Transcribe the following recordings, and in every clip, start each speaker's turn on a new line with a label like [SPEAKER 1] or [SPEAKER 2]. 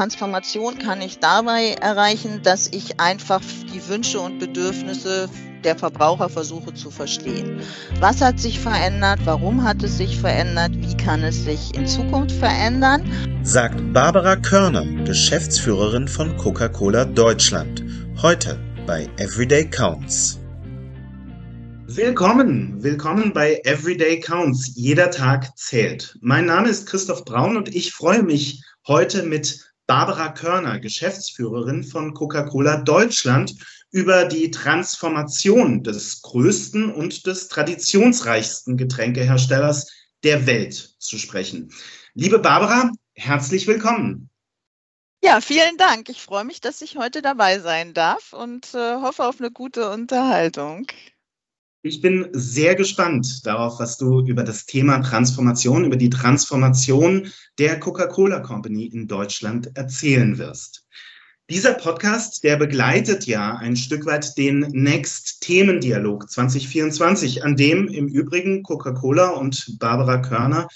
[SPEAKER 1] Transformation kann ich dabei erreichen, dass ich einfach die Wünsche und Bedürfnisse der Verbraucher versuche zu verstehen. Was hat sich verändert? Warum hat es sich verändert? Wie kann es sich in Zukunft verändern?
[SPEAKER 2] Sagt Barbara Körner, Geschäftsführerin von Coca-Cola Deutschland. Heute bei Everyday Counts. Willkommen, willkommen bei Everyday Counts. Jeder Tag zählt. Mein Name ist Christoph Braun und ich freue mich heute mit Barbara Körner, Geschäftsführerin von Coca-Cola Deutschland, über die Transformation des größten und des traditionsreichsten Getränkeherstellers der Welt zu sprechen. Liebe Barbara, herzlich willkommen.
[SPEAKER 1] Ja, vielen Dank. Ich freue mich, dass ich heute dabei sein darf und äh, hoffe auf eine gute Unterhaltung.
[SPEAKER 2] Ich bin sehr gespannt darauf, was du über das Thema Transformation, über die Transformation der Coca-Cola Company in Deutschland erzählen wirst. Dieser Podcast, der begleitet ja ein Stück weit den Next Themendialog 2024, an dem im Übrigen Coca-Cola und Barbara Körner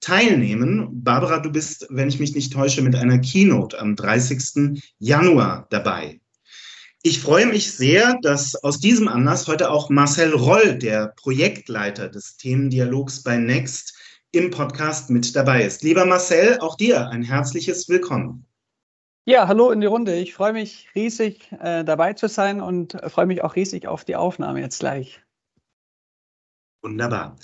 [SPEAKER 2] teilnehmen. Barbara, du bist, wenn ich mich nicht täusche, mit einer Keynote am 30. Januar dabei. Ich freue mich sehr, dass aus diesem Anlass heute auch Marcel Roll, der Projektleiter des Themendialogs bei Next, im Podcast mit dabei ist. Lieber Marcel, auch dir ein herzliches Willkommen.
[SPEAKER 3] Ja, hallo in die Runde. Ich freue mich riesig äh, dabei zu sein und freue mich auch riesig auf die Aufnahme jetzt gleich.
[SPEAKER 2] Wunderbar.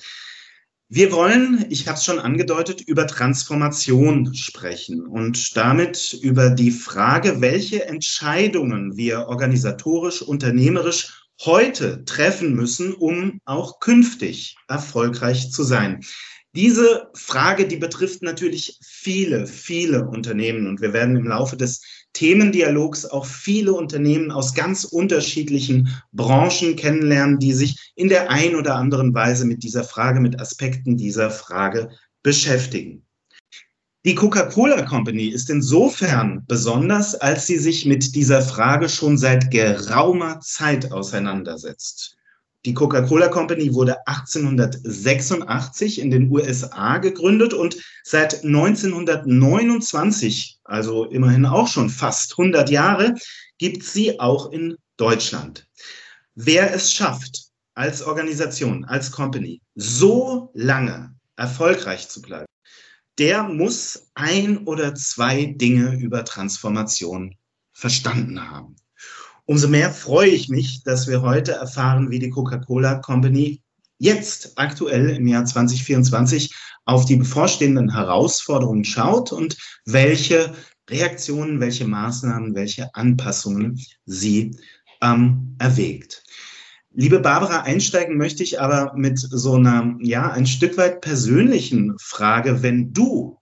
[SPEAKER 2] Wir wollen, ich habe es schon angedeutet, über Transformation sprechen und damit über die Frage, welche Entscheidungen wir organisatorisch, unternehmerisch heute treffen müssen, um auch künftig erfolgreich zu sein. Diese Frage, die betrifft natürlich viele, viele Unternehmen und wir werden im Laufe des Themendialogs auch viele Unternehmen aus ganz unterschiedlichen Branchen kennenlernen, die sich in der ein oder anderen Weise mit dieser Frage, mit Aspekten dieser Frage beschäftigen. Die Coca-Cola Company ist insofern besonders, als sie sich mit dieser Frage schon seit geraumer Zeit auseinandersetzt. Die Coca-Cola Company wurde 1886 in den USA gegründet und seit 1929, also immerhin auch schon fast 100 Jahre, gibt sie auch in Deutschland. Wer es schafft, als Organisation, als Company, so lange erfolgreich zu bleiben, der muss ein oder zwei Dinge über Transformation verstanden haben. Umso mehr freue ich mich, dass wir heute erfahren, wie die Coca-Cola Company jetzt aktuell im Jahr 2024 auf die bevorstehenden Herausforderungen schaut und welche Reaktionen, welche Maßnahmen, welche Anpassungen sie ähm, erwägt. Liebe Barbara, einsteigen möchte ich aber mit so einer, ja, ein Stück weit persönlichen Frage. Wenn du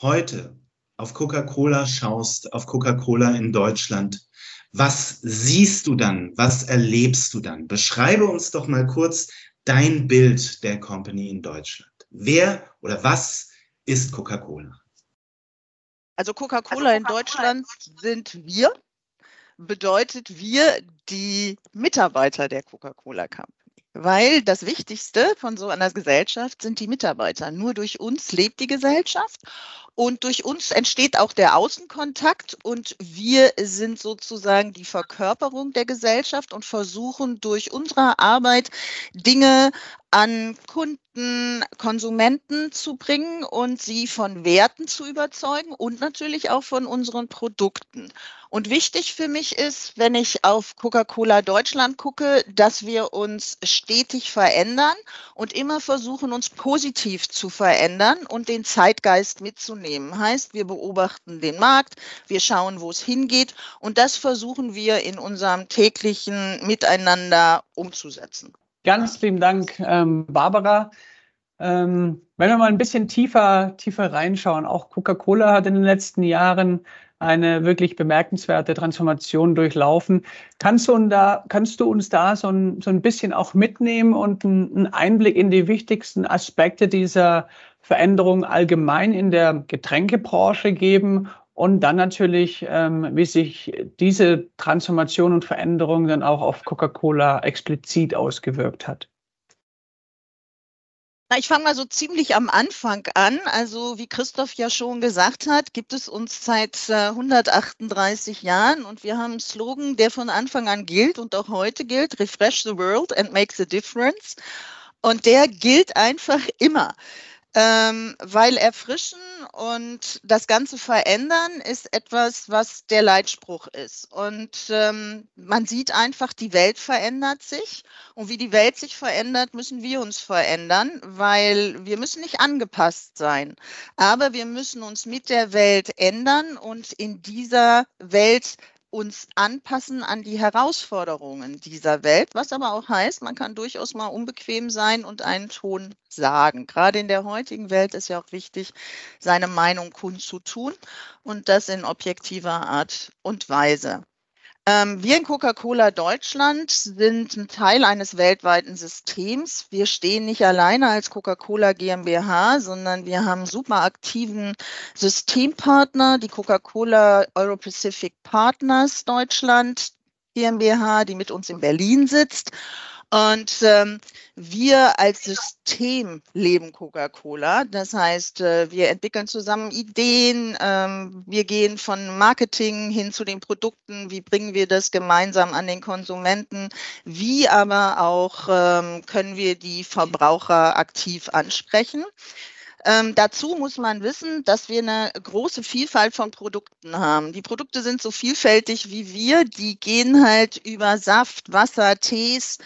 [SPEAKER 2] heute auf Coca-Cola schaust, auf Coca-Cola in Deutschland, was siehst du dann? Was erlebst du dann? Beschreibe uns doch mal kurz dein Bild der Company in Deutschland. Wer oder was ist Coca-Cola?
[SPEAKER 1] Also Coca-Cola also Coca in Deutschland sind wir, bedeutet wir die Mitarbeiter der Coca-Cola Company. Weil das Wichtigste von so einer Gesellschaft sind die Mitarbeiter. Nur durch uns lebt die Gesellschaft und durch uns entsteht auch der Außenkontakt und wir sind sozusagen die Verkörperung der Gesellschaft und versuchen durch unsere Arbeit Dinge an Kunden, Konsumenten zu bringen und sie von Werten zu überzeugen und natürlich auch von unseren Produkten. Und wichtig für mich ist, wenn ich auf Coca-Cola Deutschland gucke, dass wir uns stetig verändern und immer versuchen, uns positiv zu verändern und den Zeitgeist mitzunehmen. Heißt, wir beobachten den Markt, wir schauen, wo es hingeht und das versuchen wir in unserem täglichen Miteinander umzusetzen.
[SPEAKER 3] Ganz lieben Dank, ähm, Barbara. Ähm, wenn wir mal ein bisschen tiefer, tiefer reinschauen, auch Coca-Cola hat in den letzten Jahren eine wirklich bemerkenswerte Transformation durchlaufen. Kannst du, uns da, kannst du uns da so ein, so ein bisschen auch mitnehmen und einen Einblick in die wichtigsten Aspekte dieser Veränderung allgemein in der Getränkebranche geben und dann natürlich, ähm, wie sich diese Transformation und Veränderung dann auch auf Coca-Cola explizit ausgewirkt hat.
[SPEAKER 1] Na, ich fange mal so ziemlich am Anfang an. Also wie Christoph ja schon gesagt hat, gibt es uns seit 138 äh, Jahren und wir haben einen Slogan, der von Anfang an gilt und auch heute gilt, Refresh the World and Make the Difference. Und der gilt einfach immer ähm, weil erfrischen und das Ganze verändern ist etwas, was der Leitspruch ist. Und ähm, man sieht einfach, die Welt verändert sich. Und wie die Welt sich verändert, müssen wir uns verändern, weil wir müssen nicht angepasst sein. Aber wir müssen uns mit der Welt ändern und in dieser Welt uns anpassen an die Herausforderungen dieser Welt, was aber auch heißt, man kann durchaus mal unbequem sein und einen Ton sagen. Gerade in der heutigen Welt ist ja auch wichtig, seine Meinung kundzutun und das in objektiver Art und Weise. Ähm, wir in Coca-Cola Deutschland sind ein Teil eines weltweiten Systems. Wir stehen nicht alleine als Coca-Cola GmbH, sondern wir haben super aktiven Systempartner, die Coca-Cola Euro-Pacific Partners Deutschland GmbH, die mit uns in Berlin sitzt. Und ähm, wir als System leben Coca-Cola. Das heißt, äh, wir entwickeln zusammen Ideen, ähm, wir gehen von Marketing hin zu den Produkten, wie bringen wir das gemeinsam an den Konsumenten, wie aber auch ähm, können wir die Verbraucher aktiv ansprechen. Ähm, dazu muss man wissen, dass wir eine große Vielfalt von Produkten haben. Die Produkte sind so vielfältig wie wir. Die gehen halt über Saft, Wasser, Tees,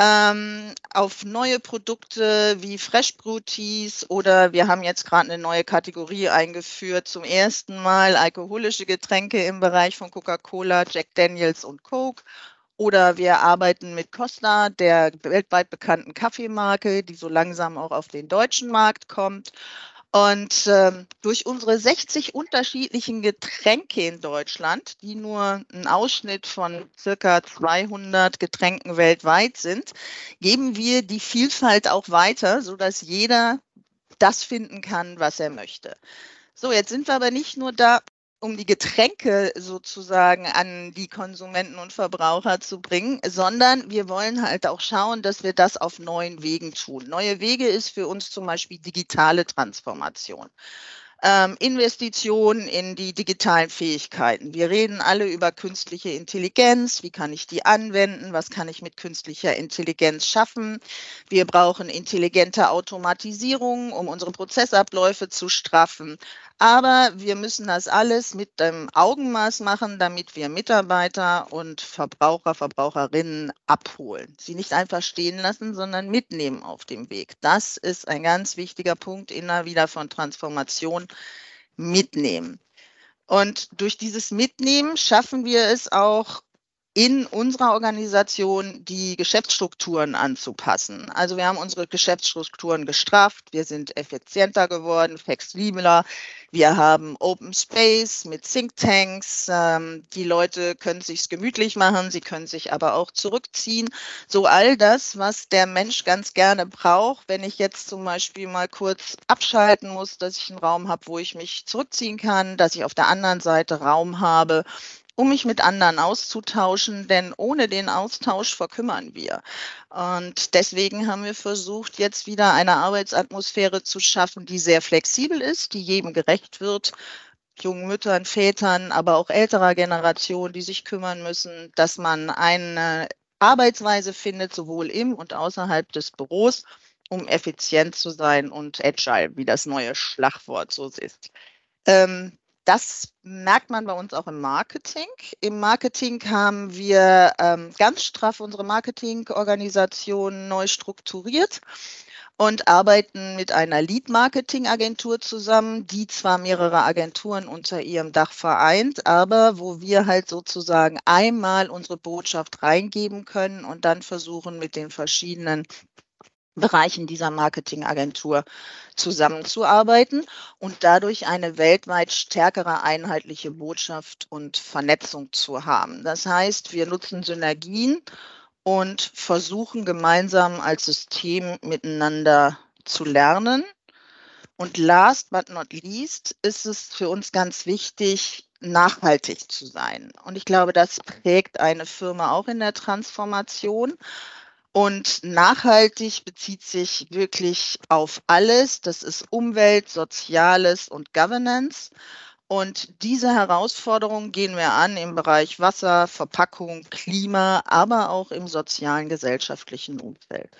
[SPEAKER 1] ähm, auf neue Produkte wie Fresh Brew Teas oder wir haben jetzt gerade eine neue Kategorie eingeführt, zum ersten Mal alkoholische Getränke im Bereich von Coca-Cola, Jack Daniels und Coke. Oder wir arbeiten mit Costa, der weltweit bekannten Kaffeemarke, die so langsam auch auf den deutschen Markt kommt. Und ähm, durch unsere 60 unterschiedlichen Getränke in Deutschland, die nur ein Ausschnitt von circa 200 Getränken weltweit sind, geben wir die Vielfalt auch weiter, sodass jeder das finden kann, was er möchte. So, jetzt sind wir aber nicht nur da, um die Getränke sozusagen an die Konsumenten und Verbraucher zu bringen, sondern wir wollen halt auch schauen, dass wir das auf neuen Wegen tun. Neue Wege ist für uns zum Beispiel digitale Transformation ähm, Investitionen in die digitalen Fähigkeiten. Wir reden alle über künstliche Intelligenz. Wie kann ich die anwenden? Was kann ich mit künstlicher Intelligenz schaffen? Wir brauchen intelligente Automatisierung, um unsere Prozessabläufe zu straffen. Aber wir müssen das alles mit dem Augenmaß machen, damit wir Mitarbeiter und Verbraucher, Verbraucherinnen abholen. Sie nicht einfach stehen lassen, sondern mitnehmen auf dem Weg. Das ist ein ganz wichtiger Punkt immer wieder von Transformation mitnehmen. Und durch dieses Mitnehmen schaffen wir es auch, in unserer Organisation die Geschäftsstrukturen anzupassen. Also wir haben unsere Geschäftsstrukturen gestrafft, wir sind effizienter geworden, flexibler, wir haben Open Space mit Thinktanks, ähm, die Leute können sich gemütlich machen, sie können sich aber auch zurückziehen. So all das, was der Mensch ganz gerne braucht, wenn ich jetzt zum Beispiel mal kurz abschalten muss, dass ich einen Raum habe, wo ich mich zurückziehen kann, dass ich auf der anderen Seite Raum habe, um mich mit anderen auszutauschen, denn ohne den Austausch verkümmern wir. Und deswegen haben wir versucht, jetzt wieder eine Arbeitsatmosphäre zu schaffen, die sehr flexibel ist, die jedem gerecht wird, jungen Müttern, Vätern, aber auch älterer Generation, die sich kümmern müssen, dass man eine Arbeitsweise findet, sowohl im und außerhalb des Büros, um effizient zu sein und agile, wie das neue Schlagwort so ist. Ähm, das merkt man bei uns auch im Marketing. Im Marketing haben wir ähm, ganz straff unsere Marketingorganisation neu strukturiert und arbeiten mit einer Lead-Marketing-Agentur zusammen, die zwar mehrere Agenturen unter ihrem Dach vereint, aber wo wir halt sozusagen einmal unsere Botschaft reingeben können und dann versuchen mit den verschiedenen Bereichen dieser Marketingagentur zusammenzuarbeiten und dadurch eine weltweit stärkere einheitliche Botschaft und Vernetzung zu haben. Das heißt, wir nutzen Synergien und versuchen gemeinsam als System miteinander zu lernen. Und last but not least ist es für uns ganz wichtig, nachhaltig zu sein. Und ich glaube, das prägt eine Firma auch in der Transformation. Und nachhaltig bezieht sich wirklich auf alles. Das ist Umwelt, Soziales und Governance. Und diese Herausforderungen gehen wir an im Bereich Wasser, Verpackung, Klima, aber auch im sozialen, gesellschaftlichen Umfeld.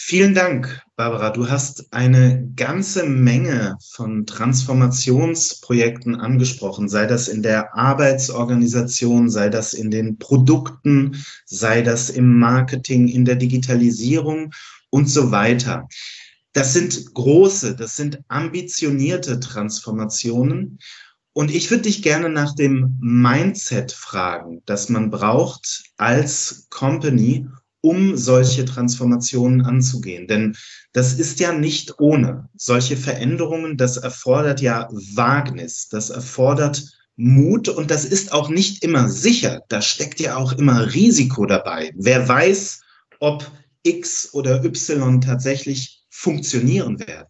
[SPEAKER 2] Vielen Dank, Barbara. Du hast eine ganze Menge von Transformationsprojekten angesprochen, sei das in der Arbeitsorganisation, sei das in den Produkten, sei das im Marketing, in der Digitalisierung und so weiter. Das sind große, das sind ambitionierte Transformationen. Und ich würde dich gerne nach dem Mindset fragen, das man braucht als Company, um solche Transformationen anzugehen. Denn das ist ja nicht ohne. Solche Veränderungen, das erfordert ja Wagnis, das erfordert Mut und das ist auch nicht immer sicher. Da steckt ja auch immer Risiko dabei. Wer weiß, ob X oder Y tatsächlich funktionieren werden.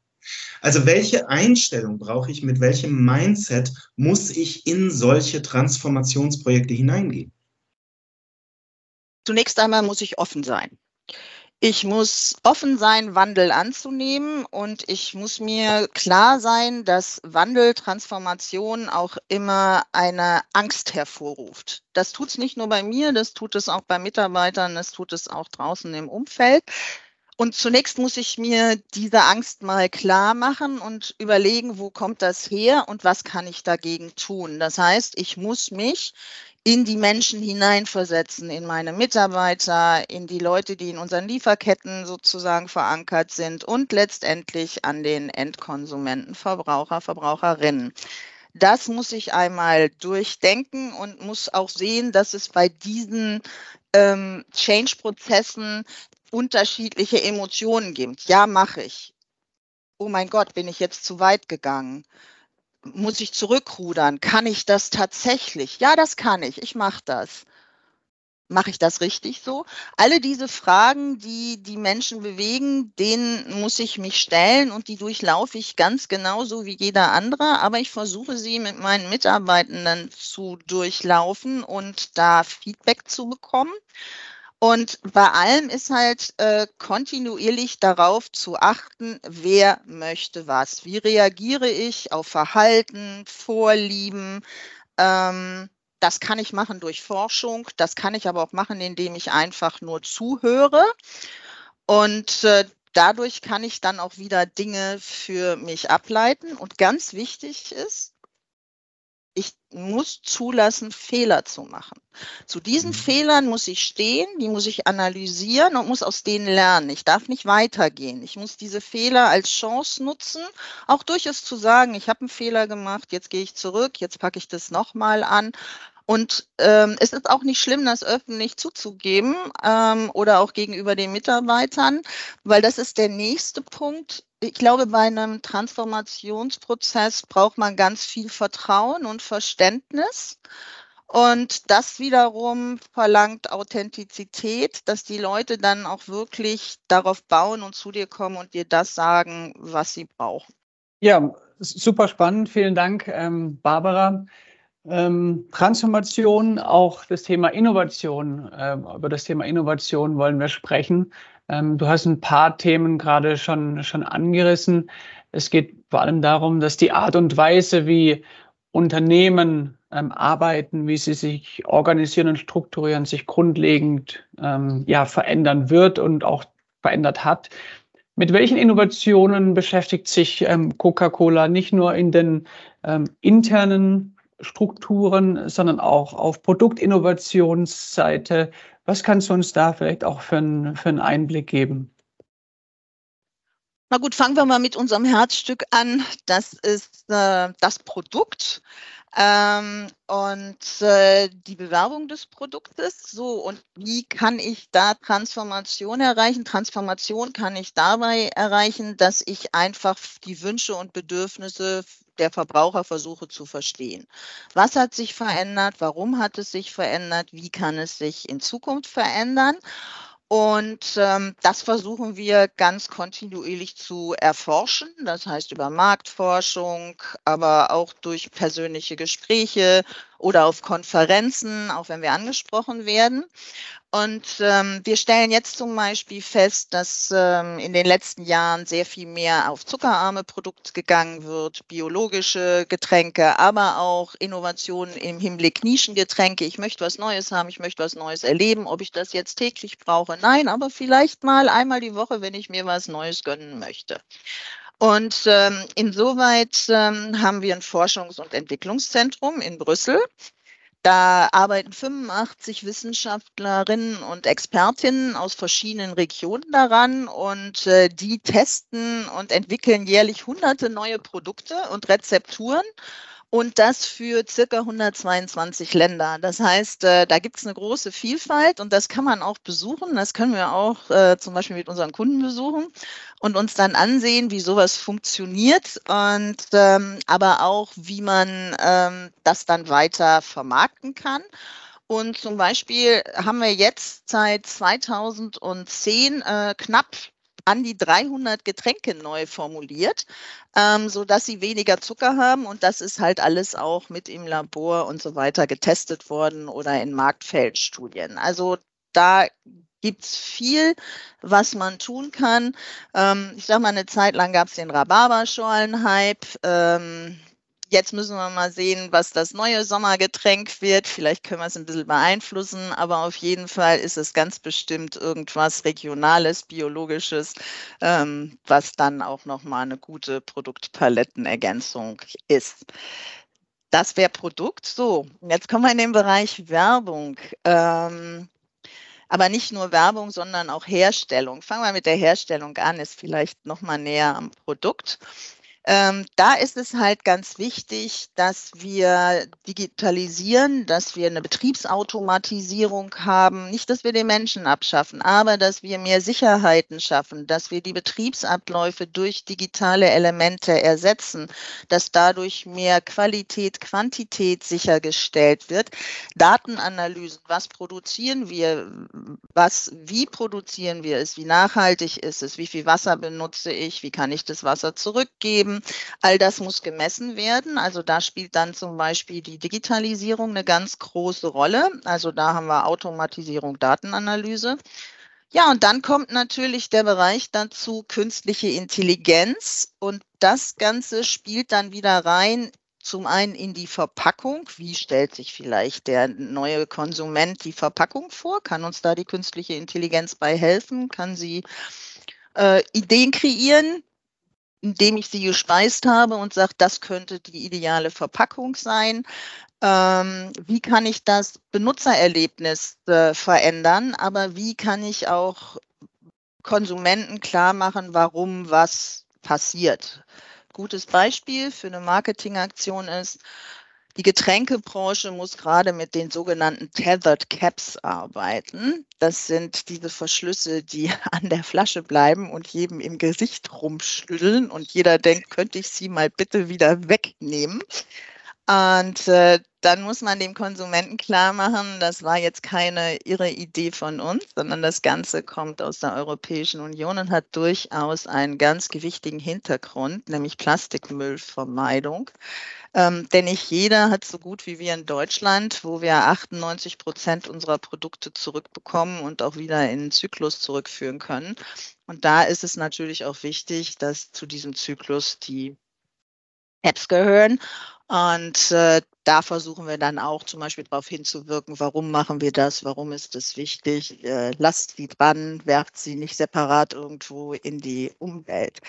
[SPEAKER 2] Also welche Einstellung brauche ich, mit welchem Mindset muss ich in solche Transformationsprojekte hineingehen?
[SPEAKER 1] Zunächst einmal muss ich offen sein. Ich muss offen sein, Wandel anzunehmen und ich muss mir klar sein, dass Wandel, Transformation auch immer eine Angst hervorruft. Das tut es nicht nur bei mir, das tut es auch bei Mitarbeitern, das tut es auch draußen im Umfeld. Und zunächst muss ich mir diese Angst mal klar machen und überlegen, wo kommt das her und was kann ich dagegen tun. Das heißt, ich muss mich in die Menschen hineinversetzen, in meine Mitarbeiter, in die Leute, die in unseren Lieferketten sozusagen verankert sind und letztendlich an den Endkonsumenten, Verbraucher, Verbraucherinnen. Das muss ich einmal durchdenken und muss auch sehen, dass es bei diesen ähm, Change-Prozessen unterschiedliche Emotionen gibt. Ja, mache ich. Oh mein Gott, bin ich jetzt zu weit gegangen? Muss ich zurückrudern? Kann ich das tatsächlich? Ja, das kann ich. Ich mache das. Mache ich das richtig so? Alle diese Fragen, die die Menschen bewegen, denen muss ich mich stellen und die durchlaufe ich ganz genauso wie jeder andere. Aber ich versuche sie mit meinen Mitarbeitenden zu durchlaufen und da Feedback zu bekommen. Und bei allem ist halt äh, kontinuierlich darauf zu achten, wer möchte was. Wie reagiere ich auf Verhalten, Vorlieben? Ähm, das kann ich machen durch Forschung, das kann ich aber auch machen, indem ich einfach nur zuhöre. Und äh, dadurch kann ich dann auch wieder Dinge für mich ableiten. Und ganz wichtig ist, ich muss zulassen, Fehler zu machen. Zu diesen mhm. Fehlern muss ich stehen, die muss ich analysieren und muss aus denen lernen. Ich darf nicht weitergehen. Ich muss diese Fehler als Chance nutzen, auch durchaus zu sagen, ich habe einen Fehler gemacht, jetzt gehe ich zurück, jetzt packe ich das nochmal an. Und ähm, es ist auch nicht schlimm, das öffentlich zuzugeben ähm, oder auch gegenüber den Mitarbeitern, weil das ist der nächste Punkt ich glaube, bei einem Transformationsprozess braucht man ganz viel Vertrauen und Verständnis. Und das wiederum verlangt Authentizität, dass die Leute dann auch wirklich darauf bauen und zu dir kommen und dir das sagen, was sie brauchen.
[SPEAKER 3] Ja, super spannend. Vielen Dank, ähm, Barbara. Ähm, Transformation, auch das Thema Innovation. Äh, über das Thema Innovation wollen wir sprechen. Ähm, du hast ein paar Themen gerade schon, schon angerissen. Es geht vor allem darum, dass die Art und Weise, wie Unternehmen ähm, arbeiten, wie sie sich organisieren und strukturieren, sich grundlegend ähm, ja, verändern wird und auch verändert hat. Mit welchen Innovationen beschäftigt sich ähm, Coca-Cola nicht nur in den ähm, internen Strukturen, sondern auch auf Produktinnovationsseite, was kannst du uns da vielleicht auch für, ein, für einen Einblick geben?
[SPEAKER 1] Na gut, fangen wir mal mit unserem Herzstück an. Das ist äh, das Produkt ähm, und äh, die Bewerbung des Produktes. So, und wie kann ich da Transformation erreichen? Transformation kann ich dabei erreichen, dass ich einfach die Wünsche und Bedürfnisse der Verbraucher versuche zu verstehen. Was hat sich verändert? Warum hat es sich verändert? Wie kann es sich in Zukunft verändern? Und ähm, das versuchen wir ganz kontinuierlich zu erforschen, das heißt über Marktforschung, aber auch durch persönliche Gespräche oder auf Konferenzen, auch wenn wir angesprochen werden. Und ähm, wir stellen jetzt zum Beispiel fest, dass ähm, in den letzten Jahren sehr viel mehr auf zuckerarme Produkte gegangen wird, biologische Getränke, aber auch Innovationen im Hinblick Nischengetränke. Ich möchte was Neues haben, ich möchte was Neues erleben. Ob ich das jetzt täglich brauche? Nein, aber vielleicht mal einmal die Woche, wenn ich mir was Neues gönnen möchte. Und ähm, insoweit ähm, haben wir ein Forschungs- und Entwicklungszentrum in Brüssel. Da arbeiten 85 Wissenschaftlerinnen und Expertinnen aus verschiedenen Regionen daran und äh, die testen und entwickeln jährlich hunderte neue Produkte und Rezepturen und das für circa 122 Länder. Das heißt, äh, da gibt es eine große Vielfalt und das kann man auch besuchen. Das können wir auch äh, zum Beispiel mit unseren Kunden besuchen und uns dann ansehen, wie sowas funktioniert und ähm, aber auch, wie man ähm, das dann weiter vermarkten kann. Und zum Beispiel haben wir jetzt seit 2010 äh, knapp an die 300 Getränke neu formuliert, ähm, sodass sie weniger Zucker haben. Und das ist halt alles auch mit im Labor und so weiter getestet worden oder in Marktfeldstudien. Also da gibt es viel, was man tun kann. Ähm, ich sage mal, eine Zeit lang gab es den Rhabarberschorlen-Hype. Ähm, Jetzt müssen wir mal sehen, was das neue Sommergetränk wird. Vielleicht können wir es ein bisschen beeinflussen, aber auf jeden Fall ist es ganz bestimmt irgendwas Regionales, Biologisches, ähm, was dann auch nochmal eine gute Produktpalettenergänzung ist. Das wäre Produkt. So, jetzt kommen wir in den Bereich Werbung. Ähm, aber nicht nur Werbung, sondern auch Herstellung. Fangen wir mit der Herstellung an, ist vielleicht nochmal näher am Produkt. Ähm, da ist es halt ganz wichtig, dass wir digitalisieren, dass wir eine Betriebsautomatisierung haben. Nicht, dass wir den Menschen abschaffen, aber dass wir mehr Sicherheiten schaffen, dass wir die Betriebsabläufe durch digitale Elemente ersetzen, dass dadurch mehr Qualität, Quantität sichergestellt wird. Datenanalysen, was produzieren wir, was, wie produzieren wir es, wie nachhaltig ist es, wie viel Wasser benutze ich, wie kann ich das Wasser zurückgeben All das muss gemessen werden. Also da spielt dann zum Beispiel die Digitalisierung eine ganz große Rolle. Also da haben wir Automatisierung, Datenanalyse. Ja, und dann kommt natürlich der Bereich dazu künstliche Intelligenz. Und das Ganze spielt dann wieder rein zum einen in die Verpackung. Wie stellt sich vielleicht der neue Konsument die Verpackung vor? Kann uns da die künstliche Intelligenz bei helfen? Kann sie äh, Ideen kreieren, indem ich sie gespeist habe und sage, das könnte die ideale Verpackung sein. Ähm, wie kann ich das Benutzererlebnis äh, verändern, aber wie kann ich auch Konsumenten klar machen, warum was passiert. Gutes Beispiel für eine Marketingaktion ist, die Getränkebranche muss gerade mit den sogenannten Tethered Caps arbeiten. Das sind diese Verschlüsse, die an der Flasche bleiben und jedem im Gesicht rumschütteln und jeder denkt, könnte ich sie mal bitte wieder wegnehmen. Und äh, dann muss man dem Konsumenten klar machen, das war jetzt keine irre Idee von uns, sondern das Ganze kommt aus der Europäischen Union und hat durchaus einen ganz gewichtigen Hintergrund, nämlich Plastikmüllvermeidung. Ähm, denn nicht jeder hat so gut wie wir in Deutschland, wo wir 98 Prozent unserer Produkte zurückbekommen und auch wieder in den Zyklus zurückführen können. Und da ist es natürlich auch wichtig, dass zu diesem Zyklus die Apps gehören. Und äh, da versuchen wir dann auch zum Beispiel darauf hinzuwirken, warum machen wir das, warum ist das wichtig, äh, lasst sie dran, werft sie nicht separat irgendwo in die Umwelt.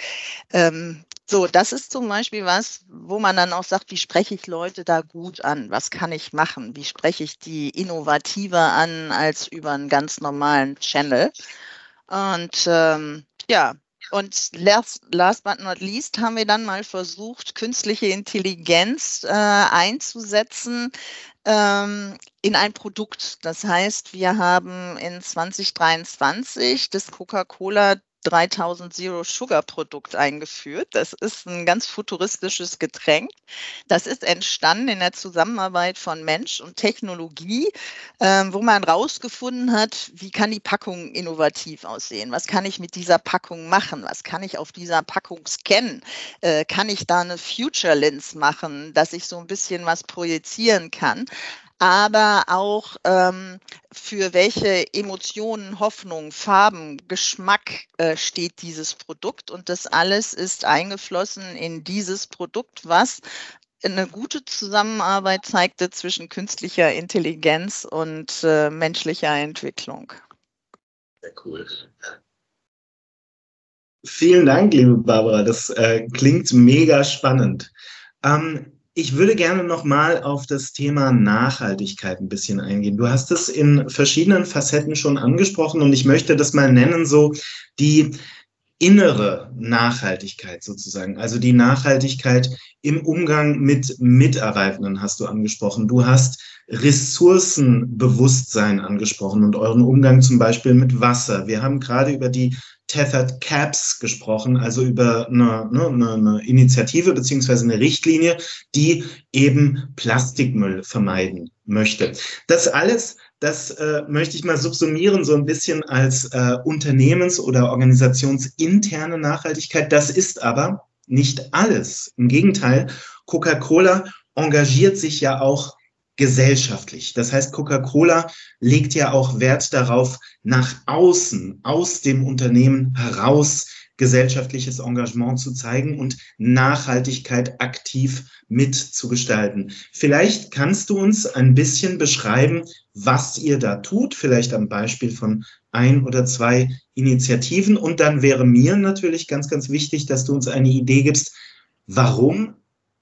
[SPEAKER 1] Ähm, so, das ist zum Beispiel was, wo man dann auch sagt, wie spreche ich Leute da gut an? Was kann ich machen? Wie spreche ich die innovativer an als über einen ganz normalen Channel? Und ähm, ja, und last, last but not least haben wir dann mal versucht, künstliche Intelligenz äh, einzusetzen ähm, in ein Produkt. Das heißt, wir haben in 2023 das Coca-Cola 3000 Zero Sugar Produkt eingeführt. Das ist ein ganz futuristisches Getränk. Das ist entstanden in der Zusammenarbeit von Mensch und Technologie, äh, wo man herausgefunden hat, wie kann die Packung innovativ aussehen? Was kann ich mit dieser Packung machen? Was kann ich auf dieser Packung scannen? Äh, kann ich da eine Future Lens machen, dass ich so ein bisschen was projizieren kann? Aber auch ähm, für welche Emotionen, Hoffnung, Farben, Geschmack äh, steht dieses Produkt. Und das alles ist eingeflossen in dieses Produkt, was eine gute Zusammenarbeit zeigte zwischen künstlicher Intelligenz und äh, menschlicher Entwicklung.
[SPEAKER 2] Sehr cool. Vielen Dank, liebe Barbara. Das äh, klingt mega spannend. Ähm, ich würde gerne nochmal auf das Thema Nachhaltigkeit ein bisschen eingehen. Du hast es in verschiedenen Facetten schon angesprochen und ich möchte das mal nennen, so die innere Nachhaltigkeit sozusagen, also die Nachhaltigkeit im Umgang mit Mitarbeitenden hast du angesprochen. Du hast Ressourcenbewusstsein angesprochen und euren Umgang zum Beispiel mit Wasser. Wir haben gerade über die Tethered Caps gesprochen, also über eine, ne, eine, eine Initiative beziehungsweise eine Richtlinie, die eben Plastikmüll vermeiden möchte. Das alles, das äh, möchte ich mal subsumieren, so ein bisschen als äh, Unternehmens- oder organisationsinterne Nachhaltigkeit. Das ist aber nicht alles. Im Gegenteil, Coca-Cola engagiert sich ja auch gesellschaftlich. Das heißt, Coca-Cola legt ja auch Wert darauf, nach außen, aus dem Unternehmen heraus gesellschaftliches Engagement zu zeigen und Nachhaltigkeit aktiv mitzugestalten. Vielleicht kannst du uns ein bisschen beschreiben, was ihr da tut, vielleicht am Beispiel von ein oder zwei Initiativen. Und dann wäre mir natürlich ganz, ganz wichtig, dass du uns eine Idee gibst, warum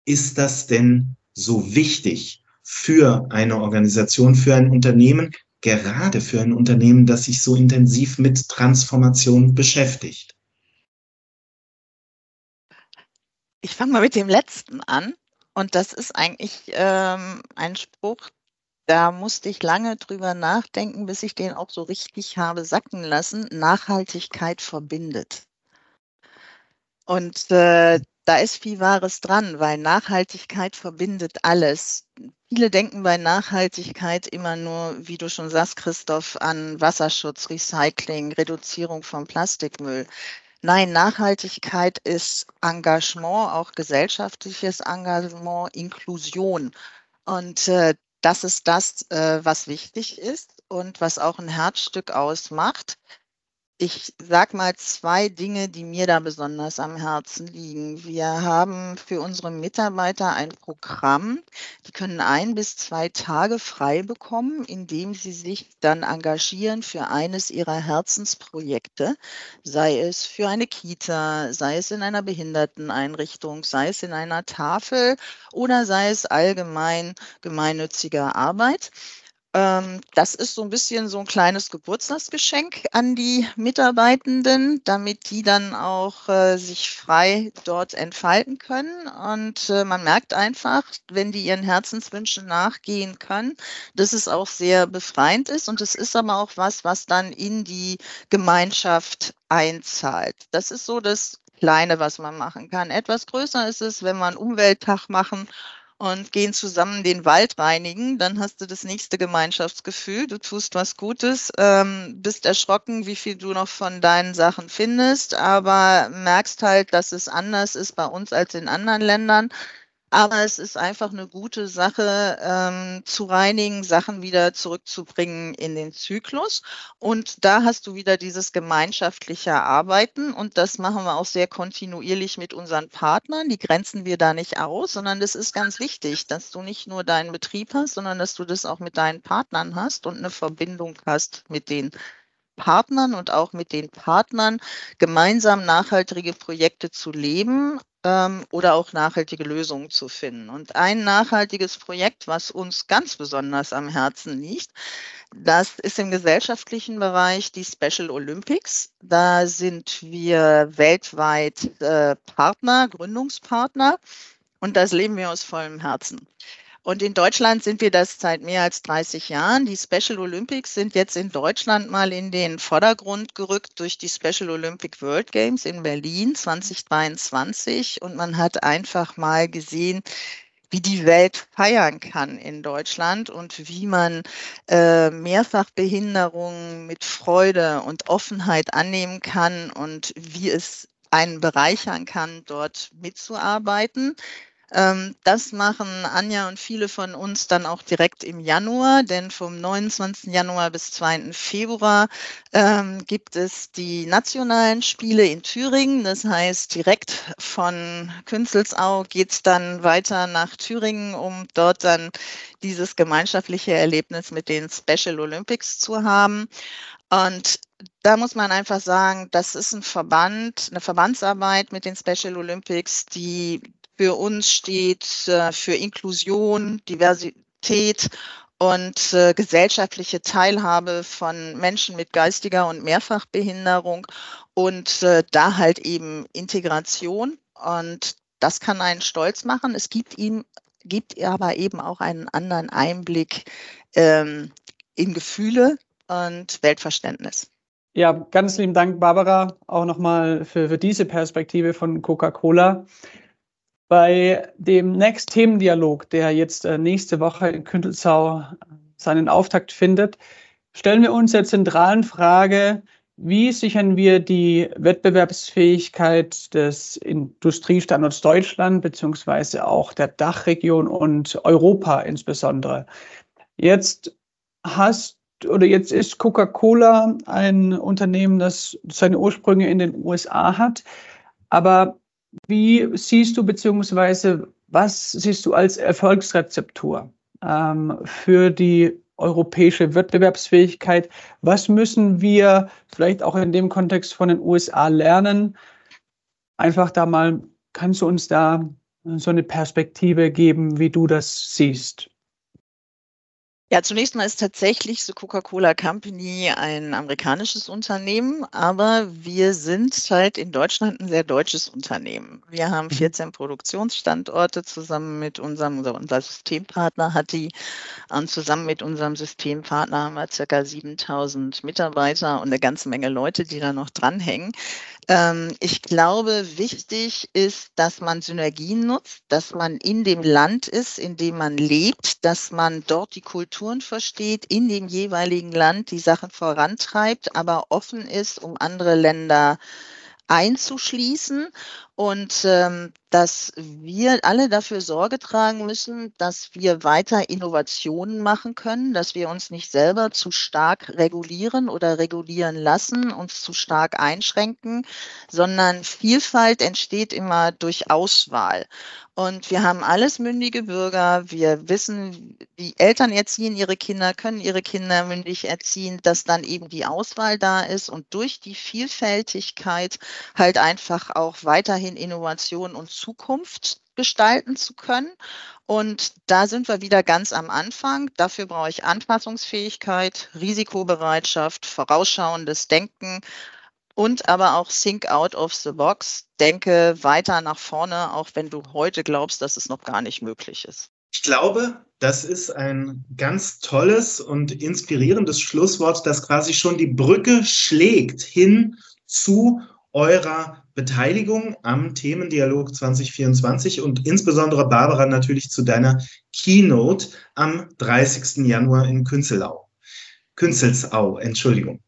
[SPEAKER 2] ist das denn so wichtig? für eine Organisation, für ein Unternehmen, gerade für ein Unternehmen, das sich so intensiv mit Transformation beschäftigt?
[SPEAKER 1] Ich fange mal mit dem letzten an. Und das ist eigentlich ähm, ein Spruch, da musste ich lange drüber nachdenken, bis ich den auch so richtig habe sacken lassen. Nachhaltigkeit verbindet. Und äh, da ist viel Wahres dran, weil Nachhaltigkeit verbindet alles. Viele denken bei Nachhaltigkeit immer nur, wie du schon sagst, Christoph, an Wasserschutz, Recycling, Reduzierung von Plastikmüll. Nein, Nachhaltigkeit ist Engagement, auch gesellschaftliches Engagement, Inklusion. Und äh, das ist das, äh, was wichtig ist und was auch ein Herzstück ausmacht. Ich sag mal zwei Dinge, die mir da besonders am Herzen liegen. Wir haben für unsere Mitarbeiter ein Programm. Die können ein bis zwei Tage frei bekommen, indem sie sich dann engagieren für eines ihrer Herzensprojekte, sei es für eine Kita, sei es in einer Behinderteneinrichtung, sei es in einer Tafel oder sei es allgemein gemeinnütziger Arbeit. Ähm, das ist so ein bisschen so ein kleines Geburtstagsgeschenk an die Mitarbeitenden, damit die dann auch äh, sich frei dort entfalten können. Und äh, man merkt einfach, wenn die ihren Herzenswünschen nachgehen können, dass es auch sehr befreiend ist. Und es ist aber auch was, was dann in die Gemeinschaft einzahlt. Das ist so das Kleine, was man machen kann. Etwas größer ist es, wenn einen Umwelttag machen und gehen zusammen den Wald reinigen, dann hast du das nächste Gemeinschaftsgefühl. Du tust was Gutes, ähm, bist erschrocken, wie viel du noch von deinen Sachen findest, aber merkst halt, dass es anders ist bei uns als in anderen Ländern. Aber es ist einfach eine gute Sache, ähm, zu reinigen, Sachen wieder zurückzubringen in den Zyklus. Und da hast du wieder dieses gemeinschaftliche Arbeiten. Und das machen wir auch sehr kontinuierlich mit unseren Partnern. Die grenzen wir da nicht aus, sondern das ist ganz wichtig, dass du nicht nur deinen Betrieb hast, sondern dass du das auch mit deinen Partnern hast und eine Verbindung hast mit den Partnern und auch mit den Partnern gemeinsam nachhaltige Projekte zu leben ähm, oder auch nachhaltige Lösungen zu finden. Und ein nachhaltiges Projekt, was uns ganz besonders am Herzen liegt, das ist im gesellschaftlichen Bereich die Special Olympics. Da sind wir weltweit äh, Partner, Gründungspartner und das leben wir aus vollem Herzen. Und in Deutschland sind wir das seit mehr als 30 Jahren. Die Special Olympics sind jetzt in Deutschland mal in den Vordergrund gerückt durch die Special Olympic World Games in Berlin 2023. Und man hat einfach mal gesehen, wie die Welt feiern kann in Deutschland und wie man äh, Mehrfachbehinderungen mit Freude und Offenheit annehmen kann und wie es einen bereichern kann, dort mitzuarbeiten. Ähm, das machen Anja und viele von uns dann auch direkt im Januar, denn vom 29. Januar bis 2. Februar ähm, gibt es die nationalen Spiele in Thüringen. Das heißt, direkt von Künzelsau geht es dann weiter nach Thüringen, um dort dann dieses gemeinschaftliche Erlebnis mit den Special Olympics zu haben. Und da muss man einfach sagen, das ist ein Verband, eine Verbandsarbeit mit den Special Olympics, die für uns steht äh, für Inklusion, Diversität und äh, gesellschaftliche Teilhabe von Menschen mit geistiger und Mehrfachbehinderung und äh, da halt eben Integration. Und das kann einen stolz machen. Es gibt ihm gibt aber eben auch einen anderen Einblick ähm, in Gefühle und Weltverständnis.
[SPEAKER 3] Ja, ganz lieben Dank, Barbara, auch nochmal für, für diese Perspektive von Coca-Cola. Bei dem Next Themendialog, der jetzt äh, nächste Woche in Kündelsau äh, seinen Auftakt findet, stellen wir uns der zentralen Frage, wie sichern wir die Wettbewerbsfähigkeit des Industriestandorts Deutschland beziehungsweise auch der Dachregion und Europa insbesondere? Jetzt hast oder jetzt ist Coca-Cola ein Unternehmen, das seine Ursprünge in den USA hat, aber wie siehst du beziehungsweise was siehst du als Erfolgsrezeptur ähm, für die europäische Wettbewerbsfähigkeit? Was müssen wir vielleicht auch in dem Kontext von den USA lernen? Einfach da mal, kannst du uns da so eine Perspektive geben, wie du das siehst?
[SPEAKER 1] Ja, zunächst mal ist tatsächlich The Coca-Cola Company ein amerikanisches Unternehmen, aber wir sind halt in Deutschland ein sehr deutsches Unternehmen. Wir haben 14 mhm. Produktionsstandorte zusammen mit unserem, unser Systempartner hat die und zusammen mit unserem Systempartner haben wir circa 7000 Mitarbeiter und eine ganze Menge Leute, die da noch dranhängen. Ähm, ich glaube, wichtig ist, dass man Synergien nutzt, dass man in dem Land ist, in dem man lebt, dass man dort die Kulturen versteht, in dem jeweiligen Land die Sachen vorantreibt, aber offen ist, um andere Länder einzuschließen und ähm, dass wir alle dafür Sorge tragen müssen, dass wir weiter Innovationen machen können, dass wir uns nicht selber zu stark regulieren oder regulieren lassen, uns zu stark einschränken, sondern Vielfalt entsteht immer durch Auswahl. Und wir haben alles mündige Bürger. Wir wissen, wie Eltern erziehen ihre Kinder, können ihre Kinder mündig erziehen, dass dann eben die Auswahl da ist und durch die Vielfältigkeit halt einfach auch weiterhin Innovation und Zukunft gestalten zu können. Und da sind wir wieder ganz am Anfang. Dafür brauche ich Anpassungsfähigkeit, Risikobereitschaft, vorausschauendes Denken und aber auch Think out of the box. Denke weiter nach vorne, auch wenn du heute glaubst, dass es noch gar nicht möglich ist.
[SPEAKER 2] Ich glaube, das ist ein ganz tolles und inspirierendes Schlusswort, das quasi schon die Brücke schlägt hin zu eurer Beteiligung am Themendialog 2024 und insbesondere Barbara natürlich zu deiner Keynote am 30. Januar in Künzelau. Künzelsau, Entschuldigung.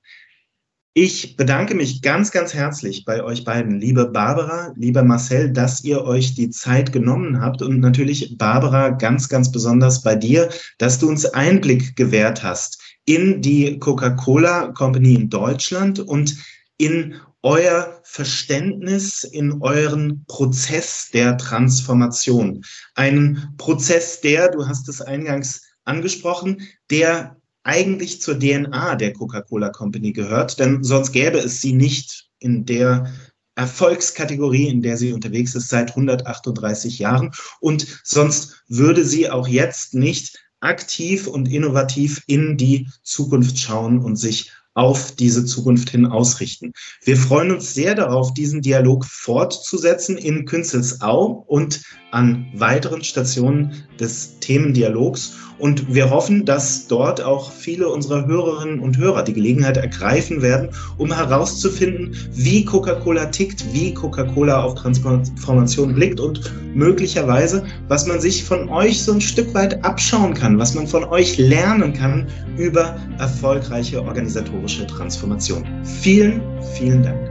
[SPEAKER 2] Ich bedanke mich ganz, ganz herzlich bei euch beiden, liebe Barbara, lieber Marcel, dass ihr euch die Zeit genommen habt und natürlich Barbara ganz, ganz besonders bei dir, dass du uns Einblick gewährt hast in die Coca-Cola Company in Deutschland und in euer Verständnis, in euren Prozess der Transformation. Einen Prozess, der, du hast es eingangs angesprochen, der eigentlich zur DNA der Coca-Cola Company gehört, denn sonst gäbe es sie nicht in der Erfolgskategorie, in der sie unterwegs ist seit 138 Jahren. Und sonst würde sie auch jetzt nicht aktiv und innovativ in die Zukunft schauen und sich auf diese Zukunft hin ausrichten. Wir freuen uns sehr darauf, diesen Dialog fortzusetzen in Künzelsau und an weiteren Stationen des Themendialogs. Und wir hoffen, dass dort auch viele unserer Hörerinnen und Hörer die Gelegenheit ergreifen werden, um herauszufinden, wie Coca-Cola tickt, wie Coca-Cola auf Transformation blickt und möglicherweise, was man sich von euch so ein Stück weit abschauen kann, was man von euch lernen kann über erfolgreiche organisatorische Transformation. Vielen, vielen Dank.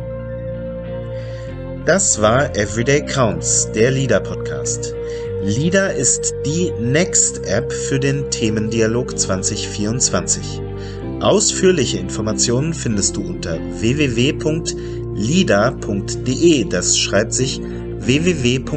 [SPEAKER 4] Das war Everyday Counts, der Leader Podcast. LIDA ist die Next App für den Themendialog 2024. Ausführliche Informationen findest du unter www.lida.de. Das schreibt sich www.leada.de.